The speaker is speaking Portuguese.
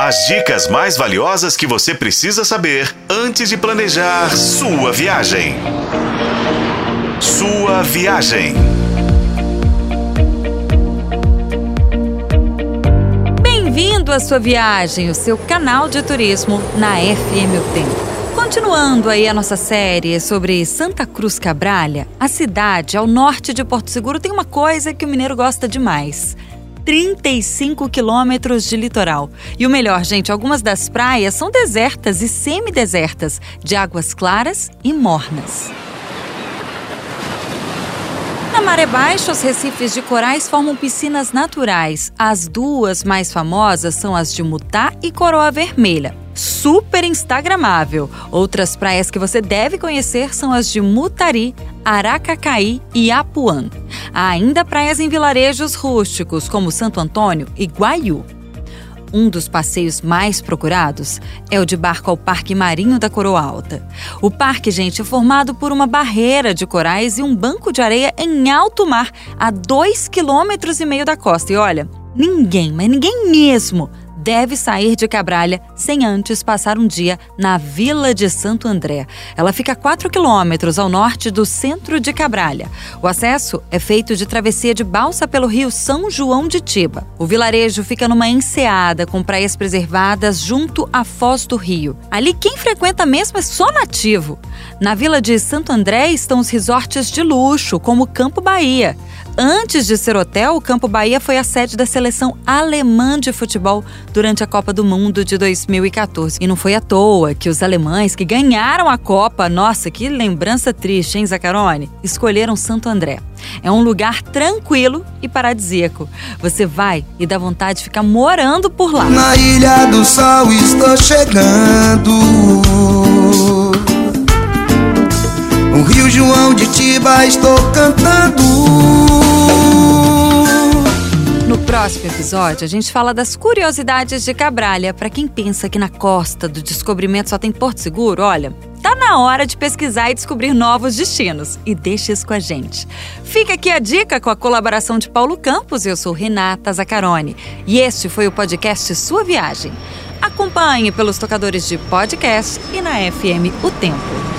As dicas mais valiosas que você precisa saber antes de planejar sua viagem. Sua viagem. Bem-vindo à sua viagem, o seu canal de turismo na FM O Tempo. Continuando aí a nossa série sobre Santa Cruz Cabralha, a cidade ao norte de Porto Seguro tem uma coisa que o mineiro gosta demais 35 quilômetros de litoral. E o melhor, gente, algumas das praias são desertas e semidesertas, de águas claras e mornas. Na maré baixa, os recifes de corais formam piscinas naturais. As duas mais famosas são as de Mutá e Coroa Vermelha super instagramável. Outras praias que você deve conhecer são as de Mutari, Aracacaí e Apuã. Há ainda praias em vilarejos rústicos como Santo Antônio e Guaiú. Um dos passeios mais procurados é o de barco ao Parque Marinho da Coroa Alta. O parque, gente, é formado por uma barreira de corais e um banco de areia em alto mar, a dois quilômetros e meio da costa. E olha, ninguém, mas ninguém mesmo, deve sair de Cabralha sem antes passar um dia na Vila de Santo André. Ela fica a 4 quilômetros ao norte do centro de Cabralha. O acesso é feito de travessia de balsa pelo rio São João de Tiba. O vilarejo fica numa enseada com praias preservadas junto à foz do rio. Ali quem frequenta mesmo é só nativo. Na Vila de Santo André estão os resorts de luxo, como Campo Bahia. Antes de ser hotel, o Campo Bahia foi a sede da seleção alemã de futebol durante a Copa do Mundo de 2014. E não foi à toa que os alemães que ganharam a Copa, nossa, que lembrança triste, hein, Zacarone? Escolheram Santo André. É um lugar tranquilo e paradisíaco. Você vai e dá vontade de ficar morando por lá. Na Ilha do Sol estou chegando. O Rio João de Tiba estou cantando. Próximo episódio, a gente fala das curiosidades de Cabralha. Para quem pensa que na costa do descobrimento só tem Porto Seguro, olha, tá na hora de pesquisar e descobrir novos destinos. E deixa isso com a gente. Fica aqui a dica com a colaboração de Paulo Campos. Eu sou Renata Zacarone. E este foi o podcast Sua Viagem. Acompanhe pelos tocadores de podcast e na FM O Tempo.